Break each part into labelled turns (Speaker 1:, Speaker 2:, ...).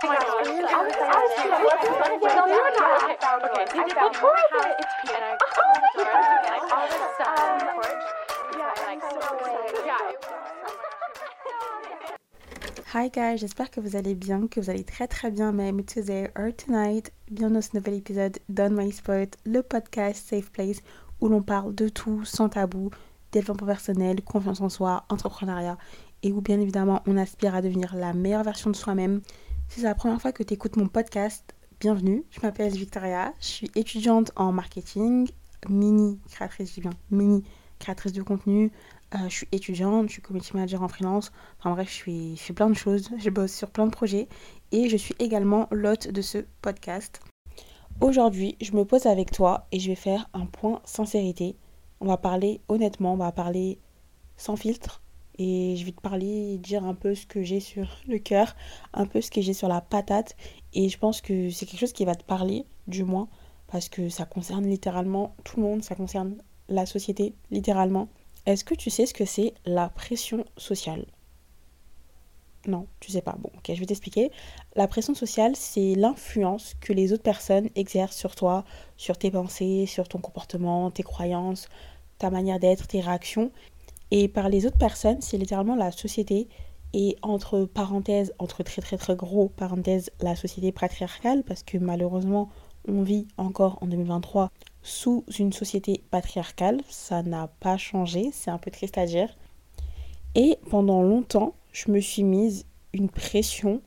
Speaker 1: Hi guys, j'espère que vous allez bien, que vous allez très très bien. Même today or tonight. Bienvenue dans ce nouvel épisode d'On My Spot, le podcast Safe Place où l'on parle de tout sans tabou, développement personnel, confiance en soi, entrepreneuriat. Et où bien évidemment on aspire à devenir la meilleure version de soi-même. Si c'est la première fois que tu écoutes mon podcast, bienvenue. Je m'appelle Victoria, je suis étudiante en marketing, mini créatrice, du bien, mini créatrice de contenu, euh, je suis étudiante, je suis community manager en freelance. Enfin bref, je, je fais plein de choses. Je bosse sur plein de projets. Et je suis également l'hôte de ce podcast. Aujourd'hui, je me pose avec toi et je vais faire un point sincérité. On va parler honnêtement, on va parler sans filtre. Et je vais te parler, dire un peu ce que j'ai sur le cœur, un peu ce que j'ai sur la patate. Et je pense que c'est quelque chose qui va te parler, du moins, parce que ça concerne littéralement tout le monde, ça concerne la société, littéralement. Est-ce que tu sais ce que c'est la pression sociale? Non, tu sais pas. Bon, ok, je vais t'expliquer. La pression sociale, c'est l'influence que les autres personnes exercent sur toi, sur tes pensées, sur ton comportement, tes croyances, ta manière d'être, tes réactions. Et par les autres personnes, c'est littéralement la société et entre parenthèses, entre très très très gros parenthèses, la société patriarcale, parce que malheureusement, on vit encore en 2023 sous une société patriarcale. Ça n'a pas changé, c'est un peu triste à dire. Et pendant longtemps, je me suis mise une pression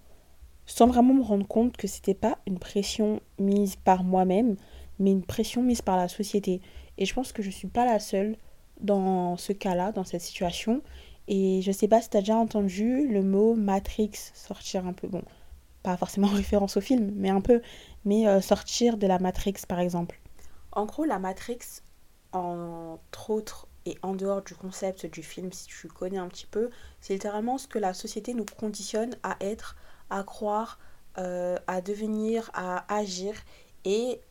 Speaker 1: sans vraiment me rendre compte que c'était pas une pression mise par moi-même, mais une pression mise par la société. Et je pense que je suis pas la seule dans ce cas-là, dans cette situation. Et je sais pas si tu as déjà entendu le mot Matrix sortir un peu. Bon, pas forcément en référence au film, mais un peu. Mais euh, sortir de la Matrix par exemple. En gros, la Matrix, entre autres, et en dehors du concept du film, si tu connais un petit peu, c'est littéralement ce que la société nous conditionne à être, à croire, euh, à devenir, à agir. Et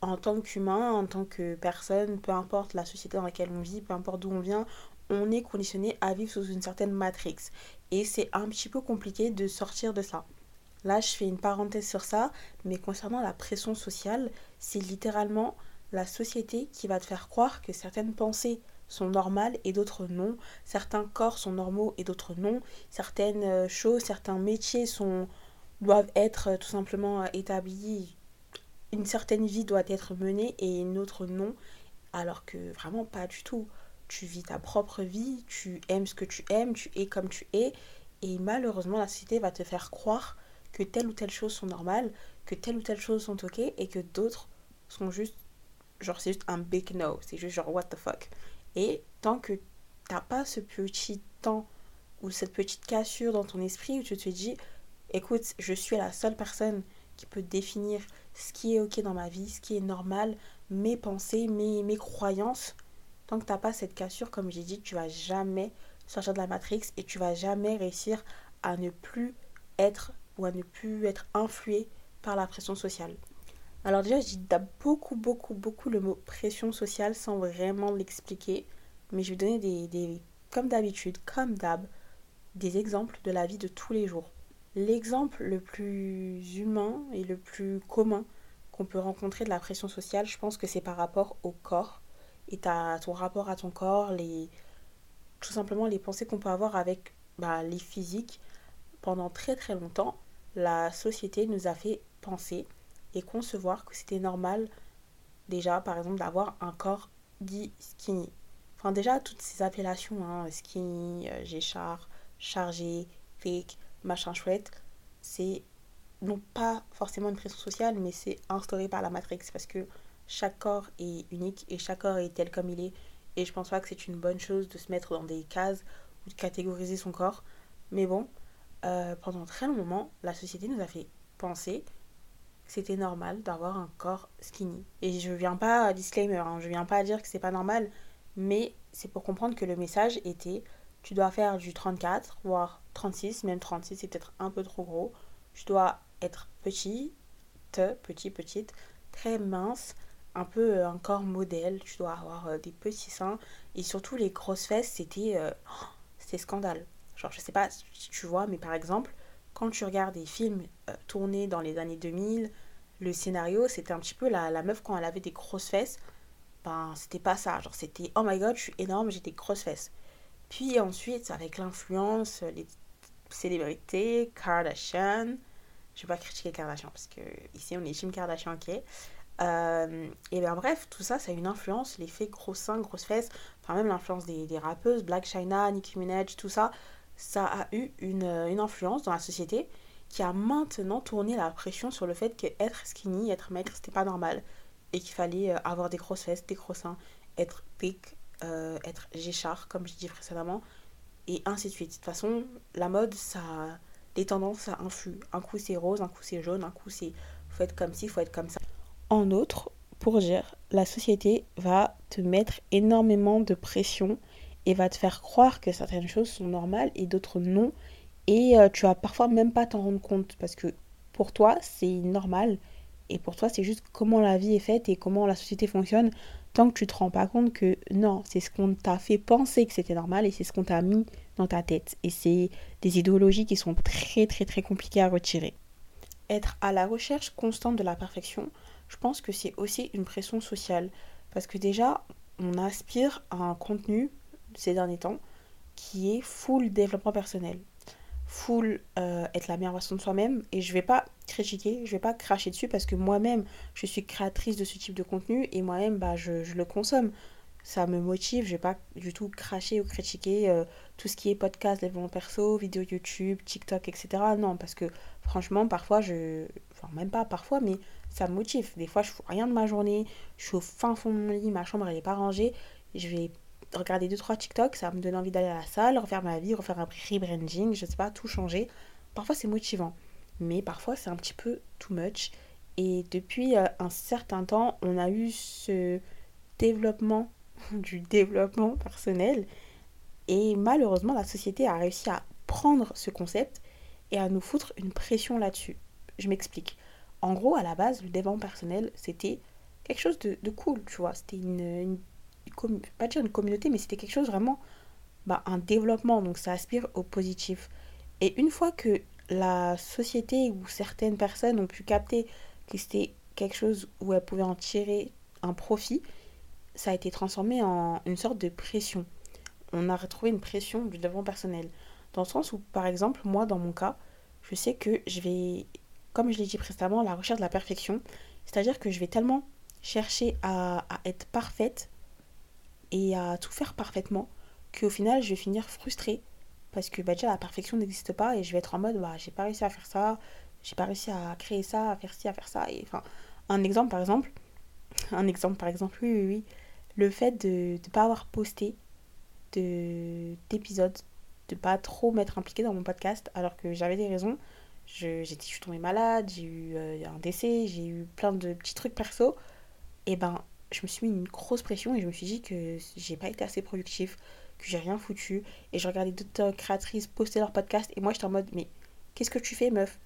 Speaker 1: en tant qu'humain, en tant que personne, peu importe la société dans laquelle on vit, peu importe d'où on vient, on est conditionné à vivre sous une certaine matrix. Et c'est un petit peu compliqué de sortir de ça. Là, je fais une parenthèse sur ça, mais concernant la pression sociale, c'est littéralement la société qui va te faire croire que certaines pensées sont normales et d'autres non. Certains corps sont normaux et d'autres non. Certaines euh, choses, certains métiers sont, doivent être euh, tout simplement euh, établis. Une certaine vie doit être menée et une autre non. Alors que vraiment pas du tout. Tu vis ta propre vie, tu aimes ce que tu aimes, tu es comme tu es. Et malheureusement, la société va te faire croire que telle ou telle chose sont normales, que telle ou telle chose sont ok et que d'autres sont juste genre c'est juste un big no, c'est juste genre what the fuck. Et tant que t'as pas ce petit temps ou cette petite cassure dans ton esprit où tu te dis écoute, je suis la seule personne qui peut définir ce qui est ok dans ma vie, ce qui est normal, mes pensées, mes, croyances. Tant que t'as pas cette cassure, comme j'ai dit, tu vas jamais sortir de la matrix et tu vas jamais réussir à ne plus être ou à ne plus être influé par la pression sociale. Alors déjà, je dis beaucoup, beaucoup, beaucoup le mot pression sociale sans vraiment l'expliquer. Mais je vais donner des, des comme d'habitude, comme d'hab, des exemples de la vie de tous les jours. L'exemple le plus humain et le plus commun qu'on peut rencontrer de la pression sociale, je pense que c'est par rapport au corps et à ton rapport à ton corps, les, tout simplement les pensées qu'on peut avoir avec bah, les physiques. Pendant très très longtemps, la société nous a fait penser et concevoir que c'était normal déjà par exemple d'avoir un corps dit skinny. Enfin déjà toutes ces appellations, hein, skinny, euh, géchard, chargé, fake, machin chouette, c'est non pas forcément une pression sociale mais c'est instauré par la Matrix parce que chaque corps est unique et chaque corps est tel comme il est et je pense pas que c'est une bonne chose de se mettre dans des cases ou de catégoriser son corps. Mais bon, euh, pendant très longtemps, la société nous a fait penser c'était normal d'avoir un corps skinny. Et je viens pas, disclaimer, hein, je viens pas dire que c'est pas normal, mais c'est pour comprendre que le message était tu dois faire du 34, voire 36, même 36 c'est peut-être un peu trop gros. Tu dois être petit, petit, petite, très mince, un peu euh, un corps modèle, tu dois avoir euh, des petits seins et surtout les grosses fesses, c'était euh, c'était scandale. Genre je sais pas si tu vois mais par exemple, quand tu regardes des films euh, tournés dans les années 2000, le scénario, c'était un petit peu la, la meuf quand elle avait des grosses fesses. Ben, c'était pas ça. Genre, c'était oh my god, je suis énorme, j'ai des grosses fesses. Puis ensuite, avec l'influence, les célébrités, Kardashian. Je vais pas critiquer Kardashian parce que ici on est Jim Kardashian, ok. Euh, et bien bref, tout ça, ça a une influence, l'effet gros seins, grosses fesses, enfin même l'influence des, des, rappeuses, Black China, Nicki Minaj, tout ça, ça a eu une, une, influence dans la société qui a maintenant tourné la pression sur le fait qu'être skinny, être maigre, c'était pas normal. Et qu'il fallait euh, avoir des grosses fesses, des gros seins, être thick, euh, être géchard, comme j'ai dit précédemment, et ainsi de suite. De toute façon, la mode, ça, les tendances, ça influe. Un coup c'est rose, un coup c'est jaune, un coup c'est faut être comme ci, faut être comme ça. En outre, pour dire, la société va te mettre énormément de pression et va te faire croire que certaines choses sont normales et d'autres non. Et euh, tu vas parfois même pas t'en rendre compte parce que pour toi, c'est normal. Et pour toi, c'est juste comment la vie est faite et comment la société fonctionne tant que tu te rends pas compte que non, c'est ce qu'on t'a fait penser que c'était normal et c'est ce qu'on t'a mis dans ta tête. Et c'est des idéologies qui sont très très très compliquées à retirer. Être à la recherche constante de la perfection, je pense que c'est aussi une pression sociale. Parce que déjà, on aspire à un contenu ces derniers temps qui est full développement personnel full euh, être la meilleure version de soi-même et je vais pas critiquer, je vais pas cracher dessus parce que moi-même je suis créatrice de ce type de contenu et moi-même bah, je, le consomme. Ça me motive, je vais pas du tout cracher ou critiquer euh, tout ce qui est podcast, développement perso, vidéo YouTube, TikTok, etc. Non, parce que franchement, parfois je. Enfin, même pas parfois, mais ça me motive. Des fois, je fais rien de ma journée, je suis au fin fond de mon lit, ma chambre elle est pas rangée, je vais regarder 2-3 TikTok, ça me donne envie d'aller à la salle, refaire ma vie, refaire un rebranding, je sais pas, tout changer. Parfois c'est motivant, mais parfois c'est un petit peu too much. Et depuis euh, un certain temps, on a eu ce développement du développement personnel. Et malheureusement, la société a réussi à prendre ce concept et à nous foutre une pression là-dessus. Je m'explique. En gros, à la base, le développement personnel, c'était quelque chose de, cool, tu vois. C'était une, une pas dire une communauté, mais c'était quelque chose vraiment, bah, un développement, donc ça aspire au positif. Et une fois que la société ou certaines personnes ont pu capter que c'était quelque chose où elles pouvaient en tirer un profit, ça a été transformé en une sorte de pression. On a retrouvé une pression du développement personnel. Dans le sens où, par exemple, moi, dans mon cas, je sais que je vais, comme je l'ai dit précédemment, la recherche de la perfection. C'est-à-dire que je vais tellement chercher à, à être parfaite et à tout faire parfaitement qu'au final je vais finir frustrée parce que bah, déjà la perfection n'existe pas et je vais être en mode bah j'ai pas réussi à faire ça, j'ai pas réussi à créer ça, à faire ci, à faire ça et un exemple par exemple, un exemple par exemple oui oui oui, le fait de ne pas avoir posté de d'épisodes, de pas trop m'être impliquée dans mon podcast alors que j'avais des raisons. Je, je suis tombée malade, j'ai eu euh, un décès, j'ai eu plein de petits trucs perso. Et ben je me suis mis une grosse pression et je me suis dit que j'ai pas été assez productif, que j'ai rien foutu. Et je regardais d'autres créatrices poster leur podcast et moi j'étais en mode mais qu'est-ce que tu fais meuf?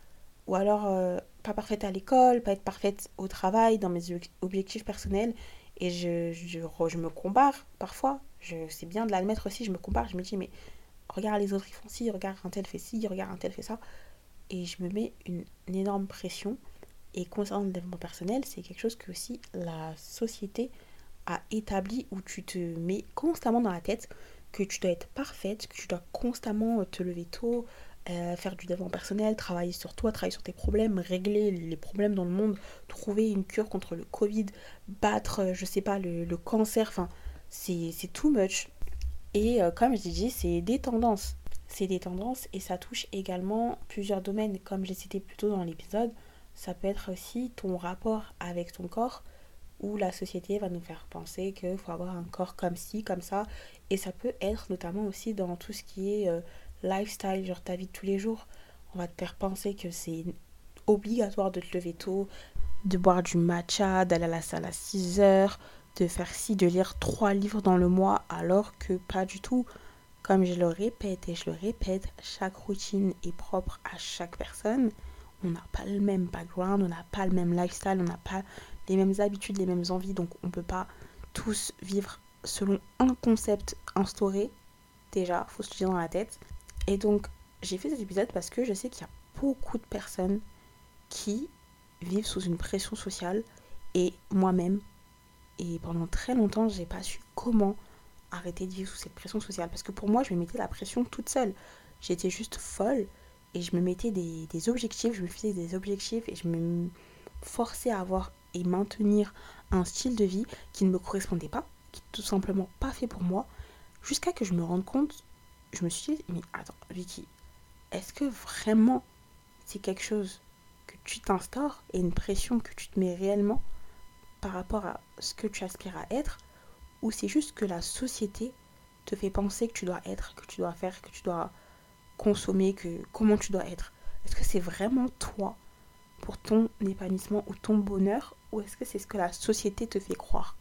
Speaker 1: Ou alors euh, pas parfaite à l'école, pas être parfaite au travail, dans mes objectifs personnels. Et je, je, je me compare parfois. C'est bien de l'admettre aussi, je me compare, je me dis mais regarde les autres ils font ci, regarde un tel fait ci, regarde un tel fait ça. Et je me mets une énorme pression. Et concernant le développement personnel, c'est quelque chose que aussi la société a établi où tu te mets constamment dans la tête que tu dois être parfaite, que tu dois constamment te lever tôt, euh, faire du développement personnel, travailler sur toi, travailler sur tes problèmes, régler les problèmes dans le monde, trouver une cure contre le Covid, battre, euh, je sais pas, le, cancer, enfin, c'est too much. Et euh, comme je dit, c'est des tendances. C'est des tendances et ça touche également plusieurs domaines, comme j'ai cité plus tôt dans l'épisode ça peut être aussi ton rapport avec ton corps où la société va nous faire penser qu'il faut avoir un corps comme ci, comme ça. Et ça peut être notamment aussi dans tout ce qui est euh, lifestyle, genre ta vie de tous les jours. On va te faire penser que c'est obligatoire de te lever tôt, de boire du matcha, d'aller à la salle à 6 heures, de faire ci, de lire 3 livres dans le mois, alors que pas du tout. Comme je le répète et je le répète, chaque routine est propre à chaque personne on n'a pas le même background, on n'a pas le même lifestyle, on n'a pas les mêmes habitudes, les mêmes envies, donc on ne peut pas tous vivre selon un concept instauré. Déjà, faut se dire dans la tête. Et donc, j'ai fait cet épisode parce que je sais qu'il y a beaucoup de personnes qui vivent sous une pression sociale et moi-même. Et pendant très longtemps, j'ai pas su comment arrêter de vivre sous cette pression sociale. Parce que pour moi, je me mettais la pression toute seule. J'étais juste folle et je me mettais des, des, objectifs, je me faisais des objectifs et je me forçais à avoir et maintenir un style de vie qui ne me correspondait pas, qui n'est tout simplement pas fait pour moi, jusqu'à que je me rende compte, je me suis dit, mais attends, Vicky, est-ce que vraiment c'est quelque chose que tu t'instaures et une pression que tu te mets réellement par rapport à ce que tu aspires à être, ou c'est juste que la société te fait penser que tu dois être, que tu dois faire, que tu dois consommer, que comment tu dois être? Est-ce que c'est vraiment toi pour ton épanouissement ou ton bonheur ou est-ce que c'est ce que la société te fait croire?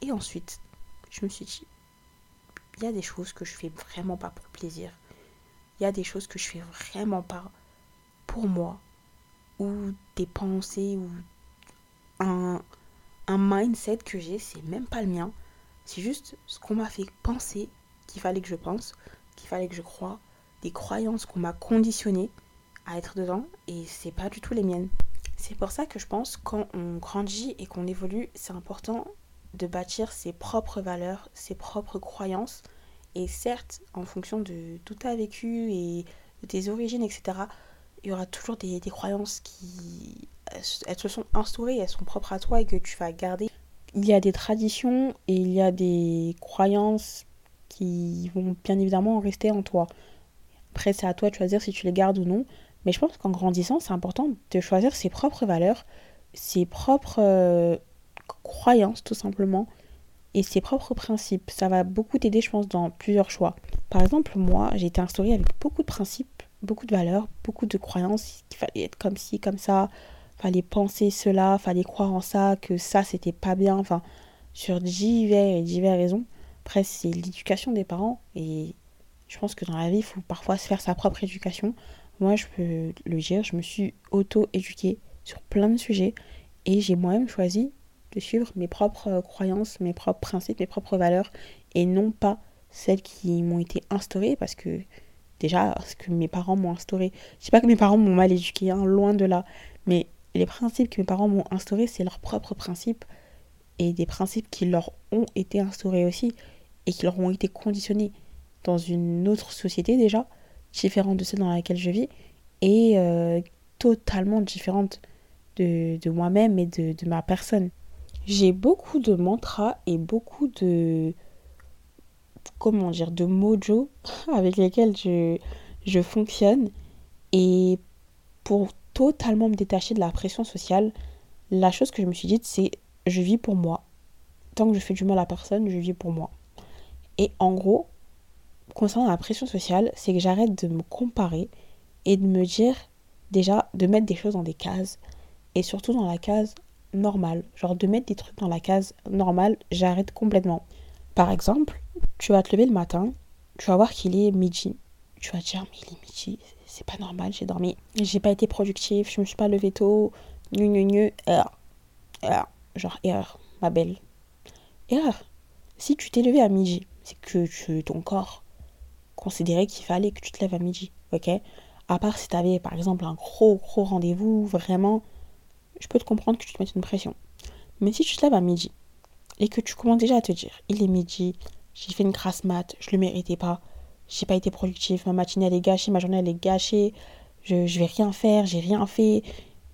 Speaker 1: Et ensuite, je me suis dit, il y a des choses que je fais vraiment pas pour plaisir. Il y a des choses que je fais vraiment pas pour moi. Ou des pensées ou un, mindset que j'ai, c'est même pas le mien. C'est juste ce qu'on m'a fait penser qu'il fallait que je pense, qu'il fallait que je croie, des croyances qu'on m'a conditionnées à être dedans et c'est pas du tout les miennes. C'est pour ça que je pense quand on grandit et qu'on évolue, c'est important de bâtir ses propres valeurs, ses propres croyances. Et certes, en fonction de tout ta vécu et de tes origines, etc., il y aura toujours des, des croyances qui elles se sont instaurées, elles sont propres à toi et que tu vas garder. Il y a des traditions et il y a des croyances qui vont bien évidemment rester en toi. Après, c'est à toi de choisir si tu les gardes ou non. Mais je pense qu'en grandissant, c'est important de choisir ses propres valeurs, ses propres euh, croyances tout simplement, et ses propres principes. Ça va beaucoup t'aider, je pense, dans plusieurs choix. Par exemple, moi, j'ai été instaurée avec beaucoup de principes, beaucoup de valeurs, beaucoup de croyances, qu'il fallait être comme ci, comme ça, fallait penser cela, fallait croire en ça, que ça, c'était pas bien, enfin, sur divers et divers raisons. Après, c'est l'éducation des parents, et je pense que dans la vie, il faut parfois se faire sa propre éducation. Moi, je peux le dire, je me suis auto-éduquée sur plein de sujets et j'ai moi-même choisi de suivre mes propres croyances, mes propres principes, mes propres valeurs et non pas celles qui m'ont été instaurées parce que déjà, ce que mes parents m'ont instauré, je sais pas que mes parents m'ont mal éduqué, hein, loin de là, mais les principes que mes parents m'ont instaurés, c'est leurs propres principes et des principes qui leur ont été instaurés aussi et qui leur ont été conditionnés. Dans une autre société déjà, différente de celle dans laquelle je vis, et euh, totalement différente de, de moi-même et de, de, ma personne. J'ai beaucoup de mantras et beaucoup de comment dire de mojo avec lesquels je, je fonctionne et pour totalement me détacher de la pression sociale, la chose que je me suis dite c'est je vis pour moi. Tant que je fais du mal à personne, je vis pour moi. Et en gros, concernant la pression sociale, c'est que j'arrête de me comparer et de me dire déjà de mettre des choses dans des cases et surtout dans la case normale. Genre de mettre des trucs dans la case normale, j'arrête complètement. Par exemple, tu vas te lever le matin, tu vas voir qu'il est midi. Tu vas te dire, mais il est midi, c'est pas normal, j'ai dormi. J'ai pas été productif, je me suis pas levé tôt. Nu, nu, nu, erreur. Erreur. Genre erreur, ma belle. Erreur. Si tu t'es levé à midi, c'est que tu, ton corps considérer qu'il fallait que tu te lèves à midi, ok? À part si tu avais par exemple un gros gros rendez-vous, vraiment, je peux te comprendre que tu te mettes une pression. Mais si tu te lèves à midi et que tu commences déjà à te dire, il est midi, j'ai fait une grasse mat, je le méritais pas, j'ai pas été productif, ma matinée elle est gâchée, ma journée elle est gâchée, je, je vais rien faire, j'ai rien fait.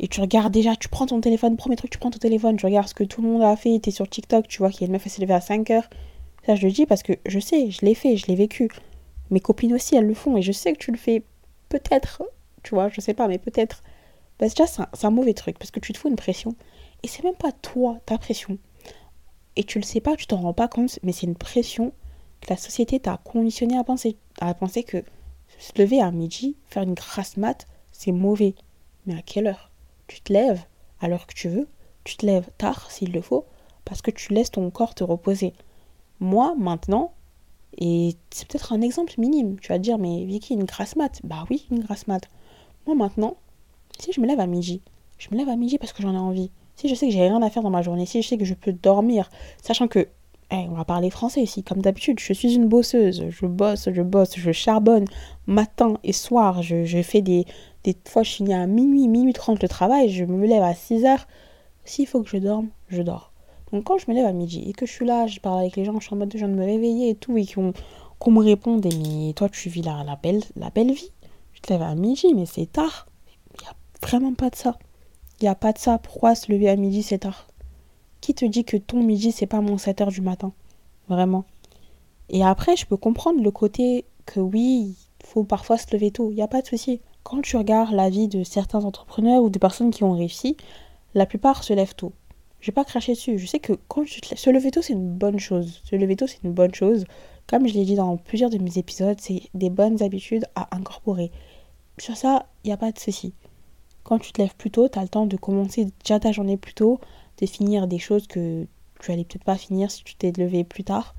Speaker 1: Et tu regardes déjà, tu prends ton téléphone, premier truc, tu prends ton téléphone, tu regardes ce que tout le monde a fait, tu es sur TikTok, tu vois qu'il y a une meuf qui s'est levée à 5 heures. Ça, je le dis parce que je sais, je l'ai fait, je l'ai vécu. Mes copines aussi, elles le font et je sais que tu le fais peut-être, tu vois, je sais pas, mais peut-être. Bah, déjà, c'est un, mauvais truc parce que tu te fous une pression et c'est même pas toi, ta pression. Et tu le sais pas, tu t'en rends pas compte, mais c'est une pression que la société t'a conditionné à penser. À penser que se lever à midi, faire une grasse mat, c'est mauvais. Mais à quelle heure? Tu te lèves à l'heure que tu veux, tu te lèves tard s'il le faut, parce que tu laisses ton corps te reposer. Moi, maintenant, et c'est peut-être un exemple minime. Tu vas te dire, mais Vicky, une grasse mat. Bah oui, une grasse mat. Moi maintenant, si je me lève à midi, je me lève à midi parce que j'en ai envie. Si je sais que j'ai rien à faire dans ma journée, si je sais que je peux dormir, sachant que on va parler français ici, comme d'habitude. Je suis une bosseuse. Je bosse, je bosse, je charbonne matin et soir. Je, fais des, des fois, je finis à minuit, minuit 30 le travail. Je me lève à 6 heures. S'il faut que je dorme, je dors. Donc quand je me lève à midi et que je suis là, je parle avec les gens, je suis en mode de me réveiller et tout, et qu'on me réponde, mais toi tu vis la, la, belle, la belle vie. Je te lève à midi, mais c'est tard. Il n'y a vraiment pas de ça. Il n'y a pas de ça. Pourquoi se lever à midi, c'est tard? Qui te dit que ton midi, c'est pas mon 7 heures du matin? Vraiment. Et après, je peux comprendre le côté que oui, il faut parfois se lever tôt. Il n'y a pas de souci. Quand tu regardes la vie de certains entrepreneurs ou de personnes qui ont réussi, la plupart se lèvent tôt. Je vais pas cracher dessus. Je sais que quand tu te... se lever tôt, c'est une bonne chose. Se lever tôt, c'est une bonne chose. Comme je l'ai dit dans plusieurs de mes épisodes, c'est des bonnes habitudes à incorporer. Sur ça, il n'y a pas de souci. Quand tu te lèves plus tôt, tu as le temps de commencer déjà ta journée plus tôt, de finir des choses que tu allais peut-être pas finir si tu t'es levé plus tard.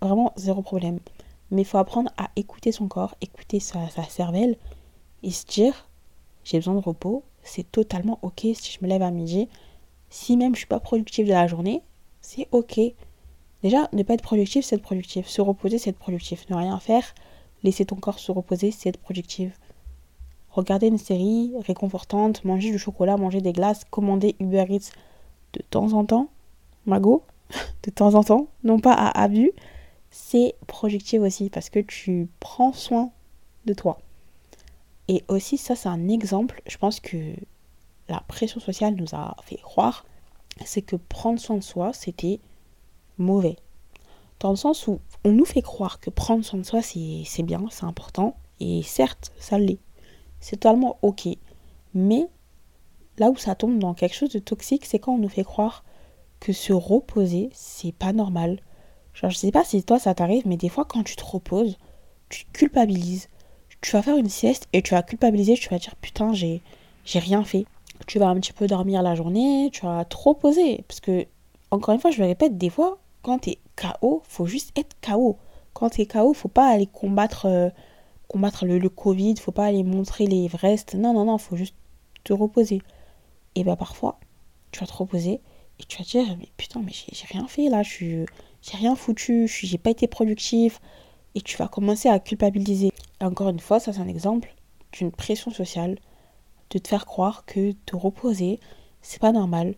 Speaker 1: Vraiment, zéro problème. Mais il faut apprendre à écouter son corps, écouter sa, sa cervelle et se dire j'ai besoin de repos. C'est totalement ok si je me lève à midi si même je suis pas productive de la journée, c'est ok. Déjà, ne pas être productif, c'est être productif. Se reposer, c'est être productif. Ne rien faire, laisser ton corps se reposer, c'est être productif. Regarder une série réconfortante, manger du chocolat, manger des glaces, commander Uber Eats de temps en temps, mago, de temps en temps, non pas à abus, c'est productif aussi parce que tu prends soin de toi. Et aussi, ça, c'est un exemple. Je pense que la pression sociale nous a fait croire, c'est que prendre soin de soi, c'était mauvais. Dans le sens où on nous fait croire que prendre soin de soi, c'est bien, c'est important. Et certes, ça l'est. C'est totalement ok. Mais là où ça tombe dans quelque chose de toxique, c'est quand on nous fait croire que se reposer, c'est pas normal. Genre, je sais pas si toi ça t'arrive, mais des fois quand tu te reposes, tu culpabilises. Tu vas faire une sieste et tu vas culpabiliser, tu vas dire putain, j'ai rien fait tu vas un petit peu dormir la journée, tu vas trop poser. Parce que, encore une fois, je le répète, des fois, quand tu es KO, faut juste être KO. Quand tu es KO, faut pas aller combattre, euh, combattre le, le, Covid, faut pas aller montrer les Everest. Non, non, non, faut juste te reposer. Et bien parfois, tu vas te reposer et tu vas te dire, mais putain, mais j'ai rien fait là, j'ai rien foutu, j'ai pas été productif. Et tu vas commencer à culpabiliser. Et encore une fois, ça c'est un exemple d'une pression sociale de te faire croire que te reposer, c'est pas normal.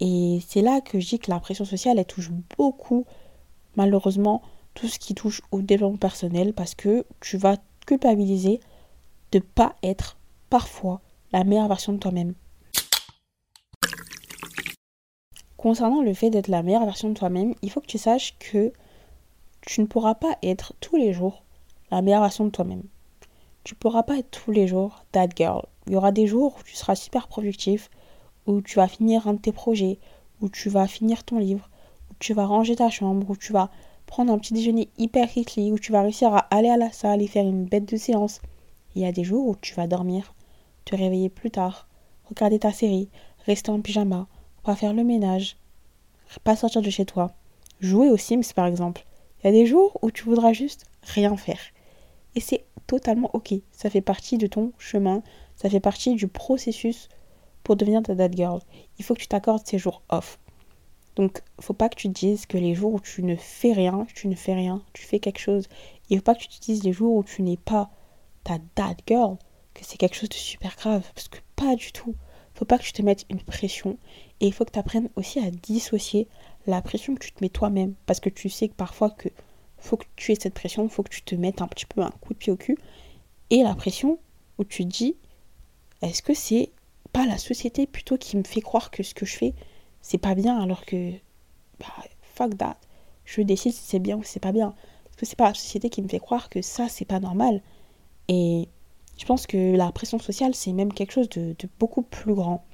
Speaker 1: Et c'est là que je dis que la pression sociale, elle touche beaucoup, malheureusement, tout ce qui touche au développement personnel parce que tu vas culpabiliser de pas être parfois la meilleure version de toi-même. Concernant le fait d'être la meilleure version de toi-même, il faut que tu saches que tu ne pourras pas être tous les jours la meilleure version de toi-même. Tu pourras pas être tous les jours that girl, il y aura des jours où tu seras super productif, où tu vas finir un de tes projets, où tu vas finir ton livre, où tu vas ranger ta chambre, où tu vas prendre un petit déjeuner hyper quickly, où tu vas réussir à aller à la salle et faire une bête de séance. Il y a des jours où tu vas dormir, te réveiller plus tard, regarder ta série, rester en pyjama, pas faire le ménage, pas sortir de chez toi, jouer aux Sims par exemple. Il y a des jours où tu voudras juste rien faire. Et c'est totalement ok. Ça fait partie de ton chemin, ça fait partie du processus pour devenir ta dad girl. Il faut que tu t'accordes ces jours off. Donc, faut pas que tu te dises que les jours où tu ne fais rien, tu ne fais rien, tu fais quelque chose. Il faut pas que tu te dises les jours où tu n'es pas ta dad girl, que c'est quelque chose de super grave. Parce que pas du tout. Faut pas que tu te mettes une pression. Et il faut que tu apprennes aussi à dissocier la pression que tu te mets toi-même. Parce que tu sais que parfois que faut que tu aies cette pression, faut que tu te mettes un petit peu un coup de pied au cul. Et la pression où tu te dis est-ce que c'est pas la société plutôt qui me fait croire que ce que je fais, c'est pas bien alors que, bah, fuck that. Je décide si c'est bien ou c'est pas bien. Parce que c'est pas la société qui me fait croire que ça, c'est pas normal. Et je pense que la pression sociale, c'est même quelque chose de, beaucoup plus grand.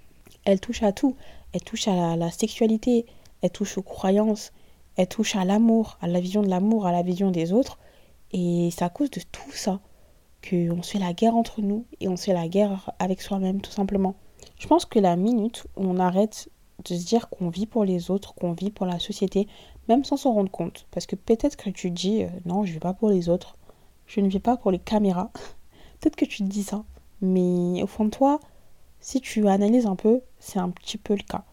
Speaker 1: Elle touche à tout. Elle touche à la, sexualité, elle touche aux croyances, elle touche à l'amour, à la vision de l'amour, à la vision des autres. Et c'est à cause de tout ça qu'on se fait la guerre entre nous et on se fait la guerre avec soi-même tout simplement. Je pense que la minute où on arrête de se dire qu'on vit pour les autres, qu'on vit pour la société, même sans s'en rendre compte, parce que peut-être que tu dis euh, non, je ne vis pas pour les autres, je ne vis pas pour les caméras, peut-être que tu te dis ça, mais au fond de toi, si tu analyses un peu, c'est un petit peu le cas.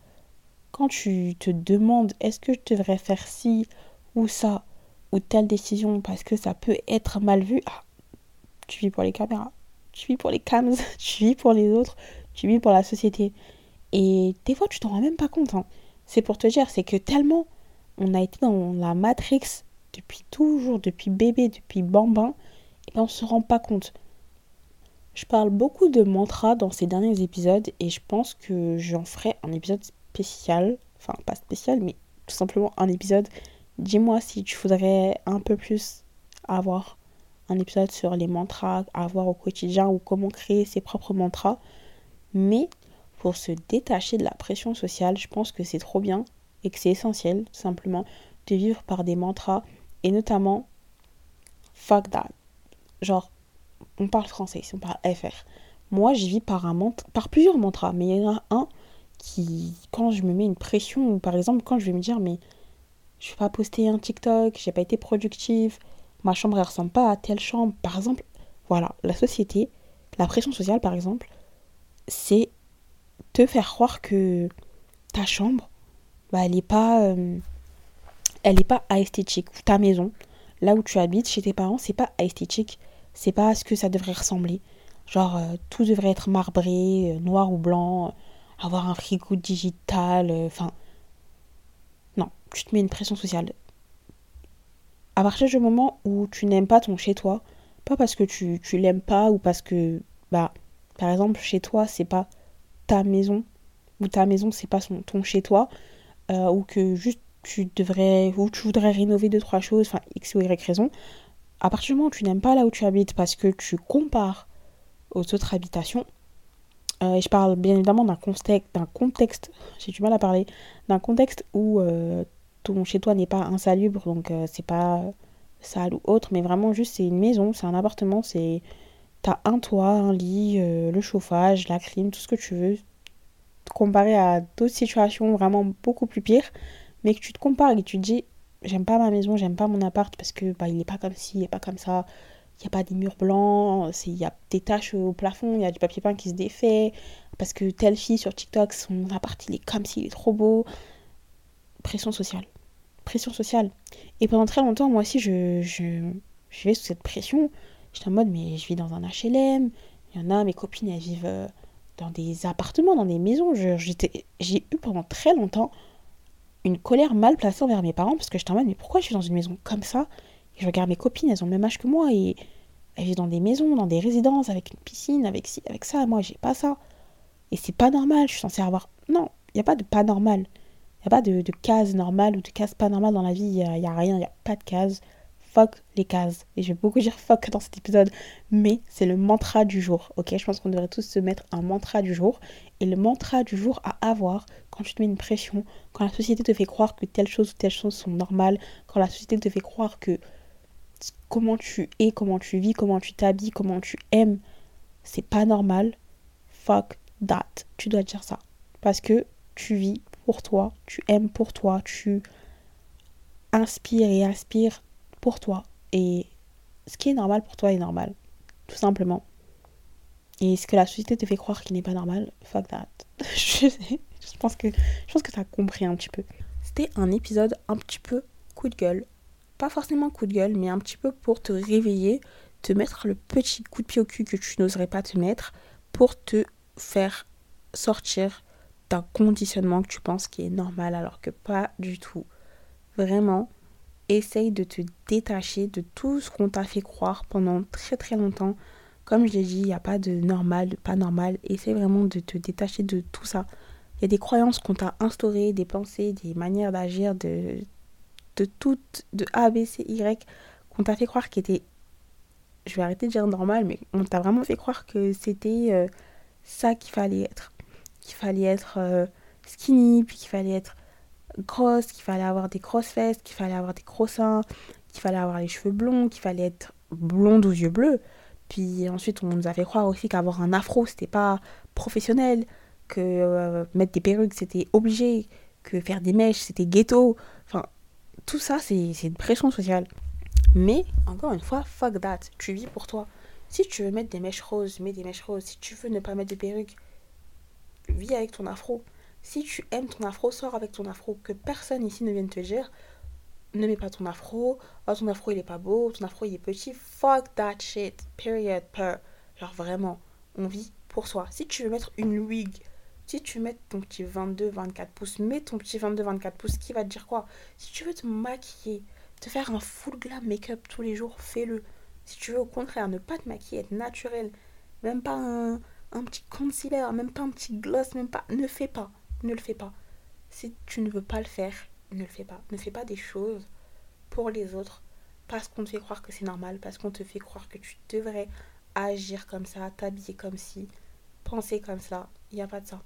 Speaker 1: Quand tu te demandes est-ce que je devrais faire ci ou ça, ou telle décision parce que ça peut être mal vu, ah, tu vis pour les caméras, tu vis pour les cams, tu vis pour les autres, tu vis pour la société. Et des fois, tu t'en rends même pas compte. Hein. C'est pour te dire, c'est que tellement on a été dans la matrix depuis toujours, depuis bébé, depuis bambin, et ben on se rend pas compte. Je parle beaucoup de mantra dans ces derniers épisodes et je pense que j'en ferai un épisode spécial, enfin pas spécial, mais tout simplement un épisode. Dis-moi si tu voudrais un peu plus avoir un épisode sur les mantras à avoir au quotidien ou comment créer ses propres mantras. Mais pour se détacher de la pression sociale, je pense que c'est trop bien et que c'est essentiel simplement de vivre par des mantras et notamment fuck that. Genre on parle français, on parle FR. Moi, j'y vis par, un par plusieurs mantras, mais il y en a un qui, quand je me mets une pression, ou par exemple, quand je vais me dire, mais je vais pas poster un TikTok, j'ai pas été productive, ma chambre elle ressemble pas à telle chambre. Par exemple, voilà, la société, la pression sociale par exemple, c'est te faire croire que ta chambre, bah, elle est pas, euh, elle est pas esthétique. Ta maison, là où tu habites, chez tes parents, c'est pas esthétique c'est pas ce que ça devrait ressembler. Genre, euh, tout devrait être marbré, euh, noir ou blanc, avoir un frigo digital, enfin. non, tu te mets une pression sociale. À partir du moment où tu n'aimes pas ton chez-toi, pas parce que tu, tu l'aimes pas ou parce que, bah, par exemple, chez toi, c'est pas ta maison, ou ta maison, c'est pas son, ton chez-toi, ou que juste tu devrais, ou tu voudrais rénover deux, trois choses, enfin, X ou Y raison, à partir du moment où tu n'aimes pas là où tu habites parce que tu compares aux autres habitations, euh, et je parle bien évidemment d'un contexte, d'un contexte, j'ai du mal à parler, d'un contexte où euh, ton chez toi n'est pas insalubre, donc euh, c'est pas sale ou autre, mais vraiment juste c'est une maison, c'est un appartement, c'est t'as un toit, un lit, le chauffage, la clim, tout ce que tu veux, comparé à d'autres situations vraiment beaucoup plus pires, mais que tu te compares et tu te dis j'aime pas ma maison, j'aime pas mon appart parce que bah, il est pas comme ci, il est pas comme ça. Il n'y a pas des murs blancs, il y a des taches au plafond, il y a du papier peint qui se défait. Parce que telle fille sur TikTok, son appart il est comme s'il est trop beau. Pression sociale. Pression sociale. Et pendant très longtemps, moi aussi, je, je, je vais sous cette pression. J'étais en mode, mais je vis dans un HLM. Il y en a, mes copines, elles vivent euh, dans des appartements, dans des maisons. J'ai eu pendant très longtemps une colère mal placée envers mes parents parce que je en mode mais pourquoi je suis dans une maison comme ça? Et je regarde mes copines elles ont le même âge que moi et elles vivent dans des maisons dans des résidences avec une piscine avec ci avec ça moi j'ai pas ça et c'est pas normal je suis censée avoir non il y a pas de pas normal il y a pas de, case normale ou de case pas normale dans la vie il a rien il y a pas de case fuck les cases. Et je vais beaucoup dire fuck dans cet épisode, mais c'est le mantra du jour, ok? Je pense qu'on devrait tous se mettre un mantra du jour. Et le mantra du jour à avoir quand tu te mets une pression, quand la société te fait croire que telle chose ou telle chose sont normales, quand la société te fait croire que comment tu es, comment tu vis, comment tu t'habilles, comment tu aimes, c'est pas normal. Fuck that. Tu dois dire ça. Parce que tu vis pour toi, tu aimes pour toi, tu inspires et aspires pour toi. Et ce qui est normal pour toi est normal. Tout simplement. Et ce que la société te fait croire qui n'est pas normal, fuck that. je, je pense que je pense que tu as compris un petit peu. C'était un épisode un petit peu coup de gueule. Pas forcément coup de gueule, mais un petit peu pour te réveiller, te mettre le petit coup de pied au cul que tu n'oserais pas te mettre pour te faire sortir conditionnement que tu penses qui est normal alors que pas du tout. Vraiment, essaye de te détacher de tout ce qu'on t'a fait croire pendant très très longtemps. Comme je l'ai dit, il n'y a pas de normal, pas normal. Essaye vraiment de te détacher de tout ça. Il y des croyances qu'on t'a instaurées, des pensées, des manières d'agir, de, de toutes, de A, qu'on t'a fait croire qui était, je vais arrêter de dire normal, mais on t'a vraiment fait croire que c'était euh, ça qu'il fallait être. Qu'il fallait être euh, skinny, puis qu'il fallait être grosse, qu'il fallait avoir des grosses qu'il fallait avoir des gros seins, qu'il fallait avoir les cheveux blonds, qu'il fallait être blonde aux yeux bleus. Puis ensuite, on nous a fait croire aussi qu'avoir un afro, c'était pas professionnel, que euh, mettre des perruques, c'était obligé, que faire des mèches, c'était ghetto. Enfin, tout ça, c'est une pression sociale. Mais, encore une fois, fuck that. Tu vis pour toi. Si tu veux mettre des mèches roses, mets des mèches roses. Si tu veux ne pas mettre de perruques, vis avec ton afro. Si tu aimes ton afro, sors avec ton afro. Que personne ici ne vienne te dire ne mets pas ton afro, oh, ton afro il est pas beau, ton afro il est petit, fuck that shit, period, per. Genre vraiment, on vit pour soi. Si tu veux mettre une wig, si tu mettre ton petit 22-24 pouces, mets ton petit 22-24 pouces, qui va te dire quoi? Si tu veux te maquiller, te faire un full glam make-up tous les jours, fais-le. Si tu veux au contraire ne pas te maquiller, être naturel, même pas un, un petit concealer, même pas un petit gloss, même pas, ne fais pas, ne le fais pas. Si tu ne veux pas le faire, ne le fais pas. Ne fais pas des choses pour les autres parce qu'on te fait croire que c'est normal, parce qu'on te fait croire que tu devrais agir comme ça, t'habiller comme si, penser comme ça. Il n'y a pas de ça.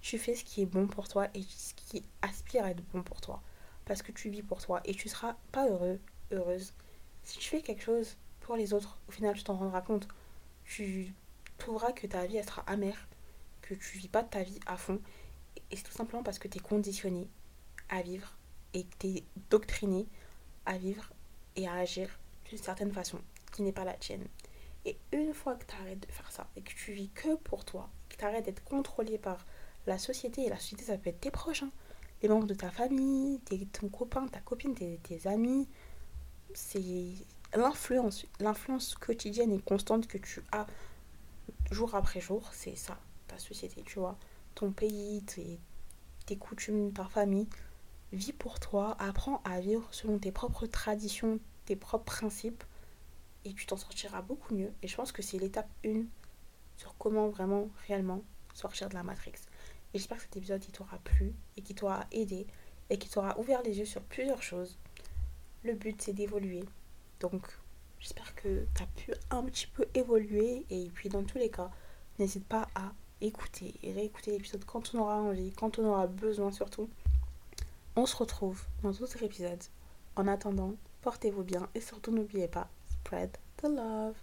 Speaker 1: Tu fais ce qui est bon pour toi et ce qui aspire à être bon pour toi. Parce que tu vis pour toi et tu seras pas heureux, heureuse. Si tu fais quelque chose pour les autres, au final, tu t'en rendras compte. Tu trouveras que ta vie, sera amère, que tu vis pas ta vie à fond. Et c'est tout simplement parce que tu es conditionné à vivre et que tu es doctriné à vivre et à agir d'une certaine façon qui n'est pas la tienne. Et une fois que tu arrêtes de faire ça et que tu vis que pour toi, que tu arrêtes d'être contrôlé par la société, et la société ça peut être tes proches, les membres de ta famille, ton copain, ta copine, tes, tes amis, c'est l'influence, l'influence quotidienne et constante que tu as jour après jour, c'est ça, ta société, tu vois, ton pays, tes, coutumes, ta famille, vis pour toi, apprends à vivre selon tes propres traditions, tes propres principes, et tu t'en sortiras beaucoup mieux. Et je pense que c'est l'étape 1 sur comment vraiment, réellement sortir de la Matrix. Et j'espère que cet épisode t'aura plu et qui t'aura aidé et qui t'aura ouvert les yeux sur plusieurs choses. Le but c'est d'évoluer. Donc j'espère que tu as pu un petit peu évoluer et puis dans tous les cas, n'hésite pas à écouter et réécouter l'épisode quand on aura envie, quand on aura besoin surtout. On se retrouve dans d'autres épisodes. En attendant, portez-vous bien et surtout n'oubliez pas, spread the love.